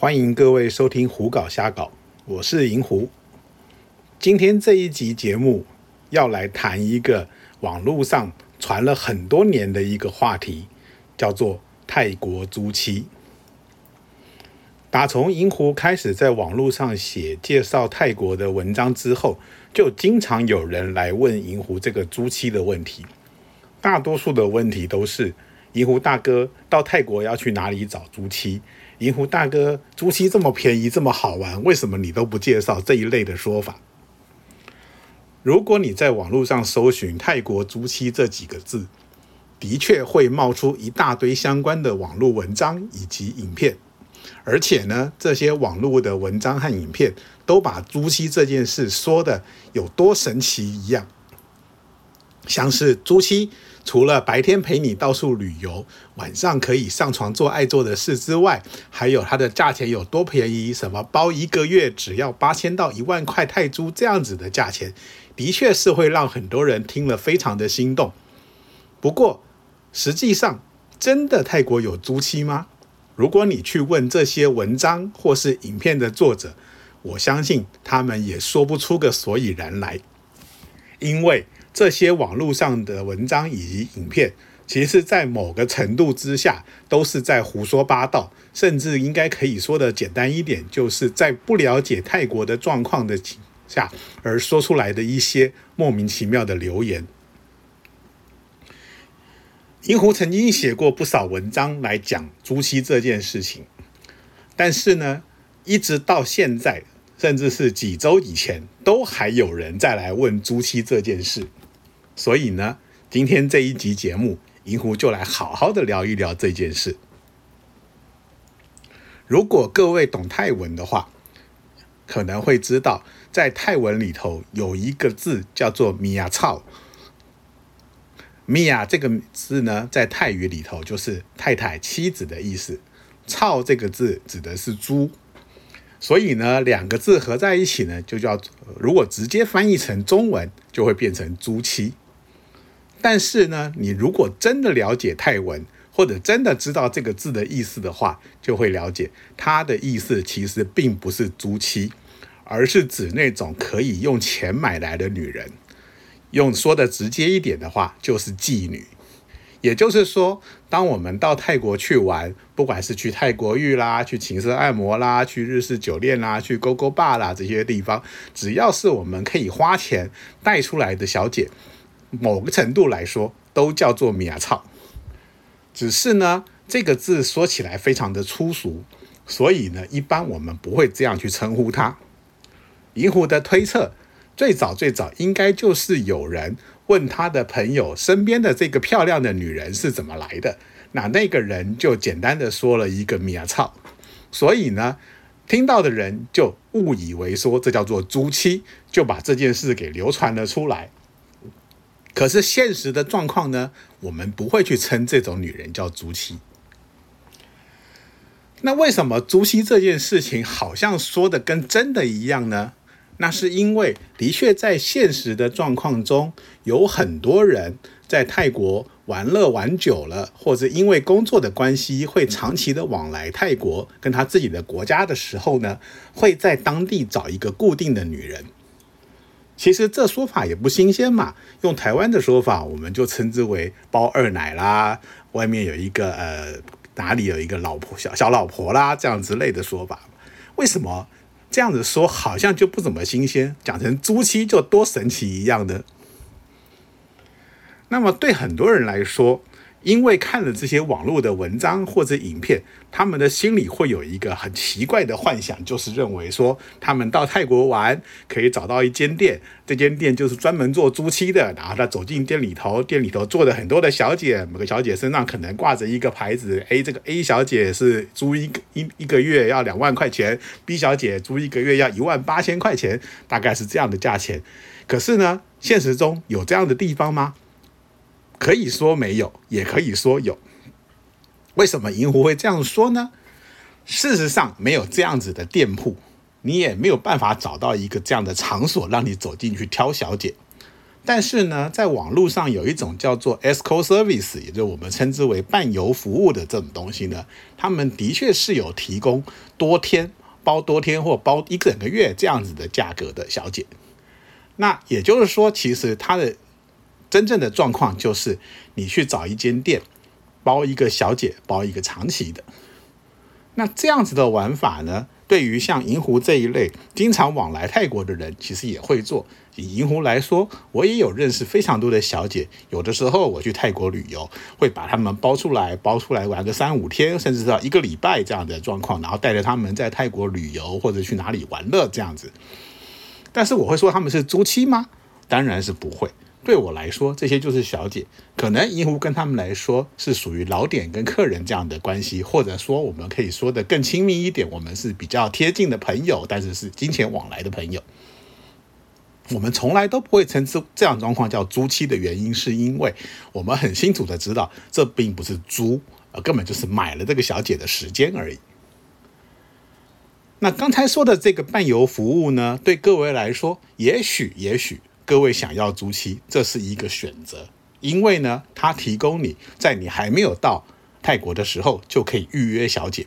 欢迎各位收听《胡搞瞎搞》，我是银狐。今天这一集节目要来谈一个网络上传了很多年的一个话题，叫做泰国租妻。打从银狐开始在网络上写介绍泰国的文章之后，就经常有人来问银狐这个租妻的问题。大多数的问题都是：银狐大哥到泰国要去哪里找租妻？银狐大哥，租期这么便宜，这么好玩，为什么你都不介绍这一类的说法？如果你在网络上搜寻“泰国租期”这几个字，的确会冒出一大堆相关的网络文章以及影片，而且呢，这些网络的文章和影片都把租期这件事说的有多神奇一样，像是租期。除了白天陪你到处旅游，晚上可以上床做爱做的事之外，还有它的价钱有多便宜？什么包一个月只要八千到一万块泰铢这样子的价钱，的确是会让很多人听了非常的心动。不过，实际上真的泰国有租期吗？如果你去问这些文章或是影片的作者，我相信他们也说不出个所以然来，因为。这些网络上的文章以及影片，其实，在某个程度之下，都是在胡说八道，甚至应该可以说的简单一点，就是在不了解泰国的状况的情下而说出来的一些莫名其妙的留言。银狐曾经写过不少文章来讲朱熹这件事情，但是呢，一直到现在，甚至是几周以前，都还有人再来问朱熹这件事。所以呢，今天这一集节目，银狐就来好好的聊一聊这件事。如果各位懂泰文的话，可能会知道，在泰文里头有一个字叫做“米亚操”。米亚这个字呢，在泰语里头就是太太、妻子的意思。操这个字指的是猪，所以呢，两个字合在一起呢，就叫如果直接翻译成中文，就会变成猪妻。但是呢，你如果真的了解泰文，或者真的知道这个字的意思的话，就会了解它的意思其实并不是租妻，而是指那种可以用钱买来的女人。用说的直接一点的话，就是妓女。也就是说，当我们到泰国去玩，不管是去泰国浴啦、去情色按摩啦、去日式酒店啦、去勾勾坝啦这些地方，只要是我们可以花钱带出来的小姐。某个程度来说，都叫做米亚草，只是呢，这个字说起来非常的粗俗，所以呢，一般我们不会这样去称呼它。银狐的推测，最早最早应该就是有人问他的朋友身边的这个漂亮的女人是怎么来的，那那个人就简单的说了一个米亚草，所以呢，听到的人就误以为说这叫做租妻，就把这件事给流传了出来。可是现实的状况呢？我们不会去称这种女人叫租妻。那为什么租妻这件事情好像说的跟真的一样呢？那是因为的确在现实的状况中，有很多人在泰国玩乐玩久了，或者因为工作的关系会长期的往来泰国跟他自己的国家的时候呢，会在当地找一个固定的女人。其实这说法也不新鲜嘛，用台湾的说法，我们就称之为包二奶啦，外面有一个呃哪里有一个老婆小小老婆啦，这样之类的说法。为什么这样子说好像就不怎么新鲜，讲成租妻就多神奇一样的？那么对很多人来说，因为看了这些网络的文章或者影片，他们的心里会有一个很奇怪的幻想，就是认为说他们到泰国玩可以找到一间店，这间店就是专门做租期的。然后他走进店里头，店里头坐的很多的小姐，每个小姐身上可能挂着一个牌子，A 这个 A 小姐是租一个一一个月要两万块钱，B 小姐租一个月要一万八千块钱，大概是这样的价钱。可是呢，现实中有这样的地方吗？可以说没有，也可以说有。为什么银狐会这样说呢？事实上，没有这样子的店铺，你也没有办法找到一个这样的场所让你走进去挑小姐。但是呢，在网络上有一种叫做 escort service，也就是我们称之为伴游服务的这种东西呢，他们的确是有提供多天包多天或包一整个月这样子的价格的小姐。那也就是说，其实它的真正的状况就是，你去找一间店包一个小姐，包一个长期的。那这样子的玩法呢？对于像银湖这一类经常往来泰国的人，其实也会做。以银湖来说，我也有认识非常多的小姐。有的时候我去泰国旅游，会把他们包出来，包出来玩个三五天，甚至到一个礼拜这样的状况，然后带着他们在泰国旅游或者去哪里玩乐这样子。但是我会说他们是租期吗？当然是不会。对我来说，这些就是小姐。可能银湖跟他们来说是属于老点跟客人这样的关系，或者说我们可以说的更亲密一点，我们是比较贴近的朋友，但是是金钱往来的朋友。我们从来都不会称之这样状况叫租期的原因，是因为我们很清楚的知道，这并不是租，而根本就是买了这个小姐的时间而已。那刚才说的这个伴游服务呢，对各位来说，也许也许。各位想要租期，这是一个选择，因为呢，它提供你在你还没有到泰国的时候就可以预约小姐。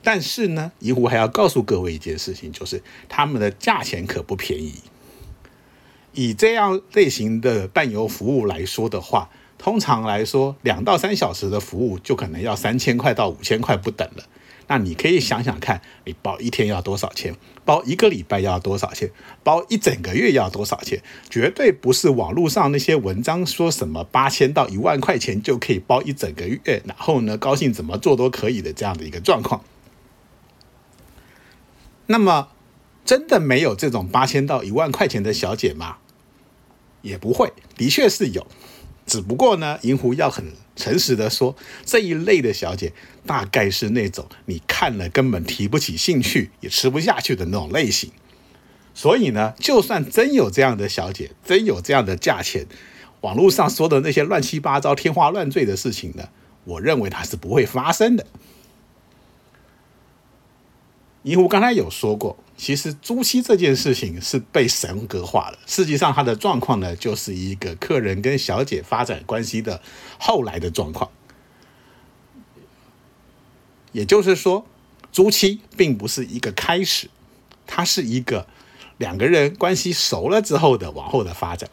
但是呢，银湖还要告诉各位一件事情，就是他们的价钱可不便宜。以这样类型的伴游服务来说的话，通常来说，两到三小时的服务就可能要三千块到五千块不等了。那你可以想想看，你包一天要多少钱？包一个礼拜要多少钱？包一整个月要多少钱？绝对不是网络上那些文章说什么八千到一万块钱就可以包一整个月，然后呢，高兴怎么做都可以的这样的一个状况。那么，真的没有这种八千到一万块钱的小姐吗？也不会，的确是有。只不过呢，银狐要很诚实的说，这一类的小姐大概是那种你看了根本提不起兴趣，也吃不下去的那种类型。所以呢，就算真有这样的小姐，真有这样的价钱，网络上说的那些乱七八糟、天花乱坠的事情呢，我认为它是不会发生的。银狐刚才有说过。其实租期这件事情是被神格化了。实际上，它的状况呢，就是一个客人跟小姐发展关系的后来的状况。也就是说，租期并不是一个开始，它是一个两个人关系熟了之后的往后的发展。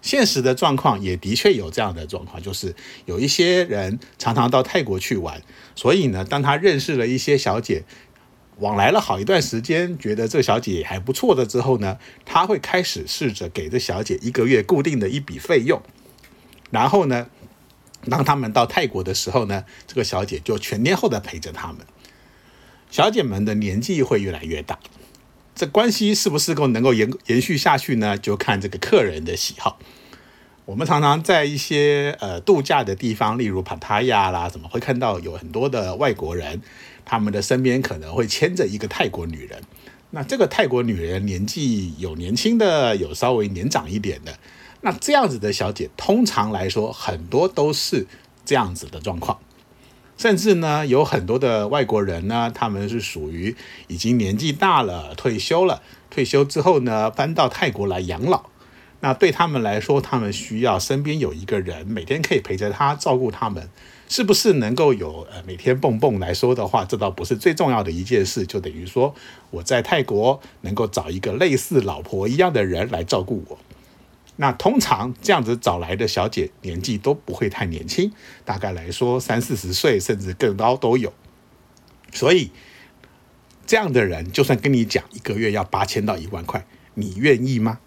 现实的状况也的确有这样的状况，就是有一些人常常到泰国去玩，所以呢，当他认识了一些小姐。往来了好一段时间，觉得这小姐还不错的之后呢，他会开始试着给这小姐一个月固定的一笔费用，然后呢，当他们到泰国的时候呢，这个小姐就全天候的陪着他们。小姐们的年纪会越来越大，这关系是不是够能够延延续下去呢？就看这个客人的喜好。我们常常在一些呃度假的地方，例如帕塔亚啦，怎么会看到有很多的外国人？他们的身边可能会牵着一个泰国女人，那这个泰国女人年纪有年轻的，有稍微年长一点的，那这样子的小姐，通常来说很多都是这样子的状况，甚至呢有很多的外国人呢，他们是属于已经年纪大了，退休了，退休之后呢搬到泰国来养老，那对他们来说，他们需要身边有一个人每天可以陪着他，照顾他们。是不是能够有呃每天蹦蹦来说的话，这倒不是最重要的一件事。就等于说我在泰国能够找一个类似老婆一样的人来照顾我。那通常这样子找来的小姐年纪都不会太年轻，大概来说三四十岁甚至更高都有。所以这样的人就算跟你讲一个月要八千到一万块，你愿意吗？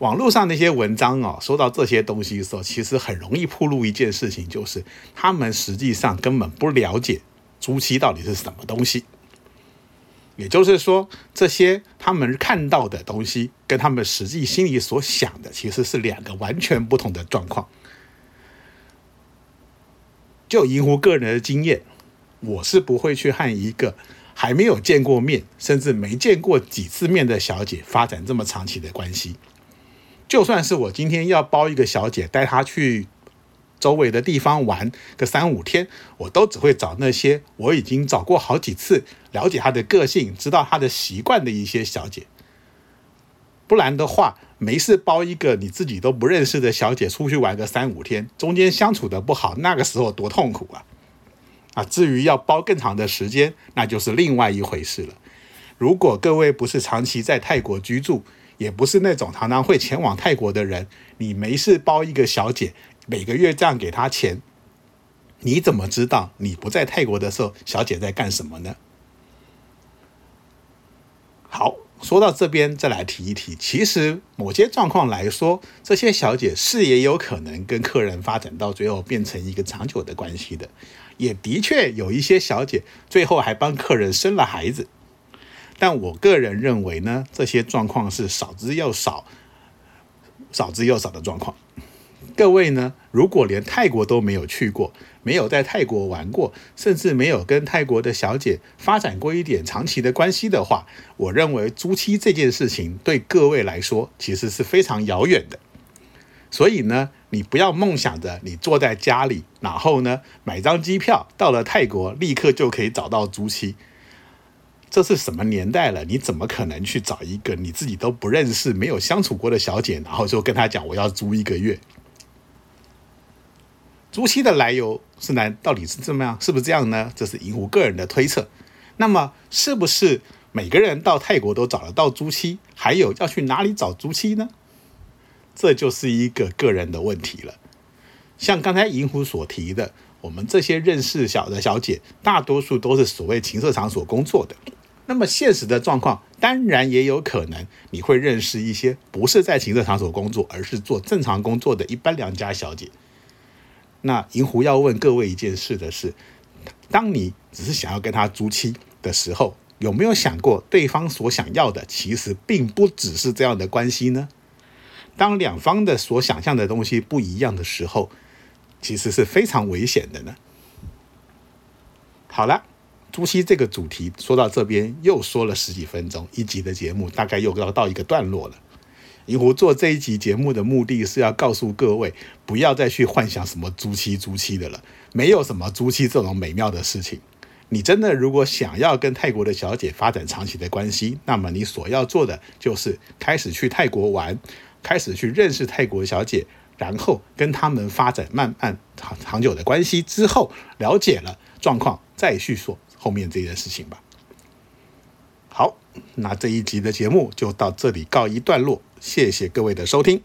网络上那些文章哦，说到这些东西的时候，其实很容易铺露一件事情，就是他们实际上根本不了解租期到底是什么东西。也就是说，这些他们看到的东西，跟他们实际心里所想的，其实是两个完全不同的状况。就银湖个人的经验，我是不会去和一个还没有见过面，甚至没见过几次面的小姐发展这么长期的关系。就算是我今天要包一个小姐带她去周围的地方玩个三五天，我都只会找那些我已经找过好几次、了解她的个性、知道她的习惯的一些小姐。不然的话，没事包一个你自己都不认识的小姐出去玩个三五天，中间相处的不好，那个时候多痛苦啊！啊，至于要包更长的时间，那就是另外一回事了。如果各位不是长期在泰国居住，也不是那种常常会前往泰国的人，你没事包一个小姐，每个月这样给她钱，你怎么知道你不在泰国的时候，小姐在干什么呢？好，说到这边再来提一提，其实某些状况来说，这些小姐是也有可能跟客人发展到最后变成一个长久的关系的。也的确有一些小姐最后还帮客人生了孩子，但我个人认为呢，这些状况是少之又少、少之又少的状况。各位呢，如果连泰国都没有去过，没有在泰国玩过，甚至没有跟泰国的小姐发展过一点长期的关系的话，我认为租期这件事情对各位来说其实是非常遥远的。所以呢，你不要梦想着你坐在家里，然后呢买张机票到了泰国，立刻就可以找到租期。这是什么年代了？你怎么可能去找一个你自己都不认识、没有相处过的小姐，然后就跟她讲我要租一个月？租期的来由是呢，到底是怎么样？是不是这样呢？这是银湖个人的推测。那么，是不是每个人到泰国都找得到租期？还有要去哪里找租期呢？这就是一个个人的问题了。像刚才银狐所提的，我们这些认识小的小姐，大多数都是所谓情色场所工作的。那么现实的状况，当然也有可能你会认识一些不是在情色场所工作，而是做正常工作的一般良家小姐。那银狐要问各位一件事的是：当你只是想要跟他租妻的时候，有没有想过对方所想要的其实并不只是这样的关系呢？当两方的所想象的东西不一样的时候，其实是非常危险的呢。好了，朱熹这个主题说到这边又说了十几分钟，一集的节目大概又要到一个段落了。银狐做这一集节目的目的是要告诉各位，不要再去幻想什么租期租期的了，没有什么租期这种美妙的事情。你真的如果想要跟泰国的小姐发展长期的关系，那么你所要做的就是开始去泰国玩。开始去认识泰国小姐，然后跟他们发展慢慢长长久的关系之后，了解了状况，再去说后面这件事情吧。好，那这一集的节目就到这里告一段落，谢谢各位的收听。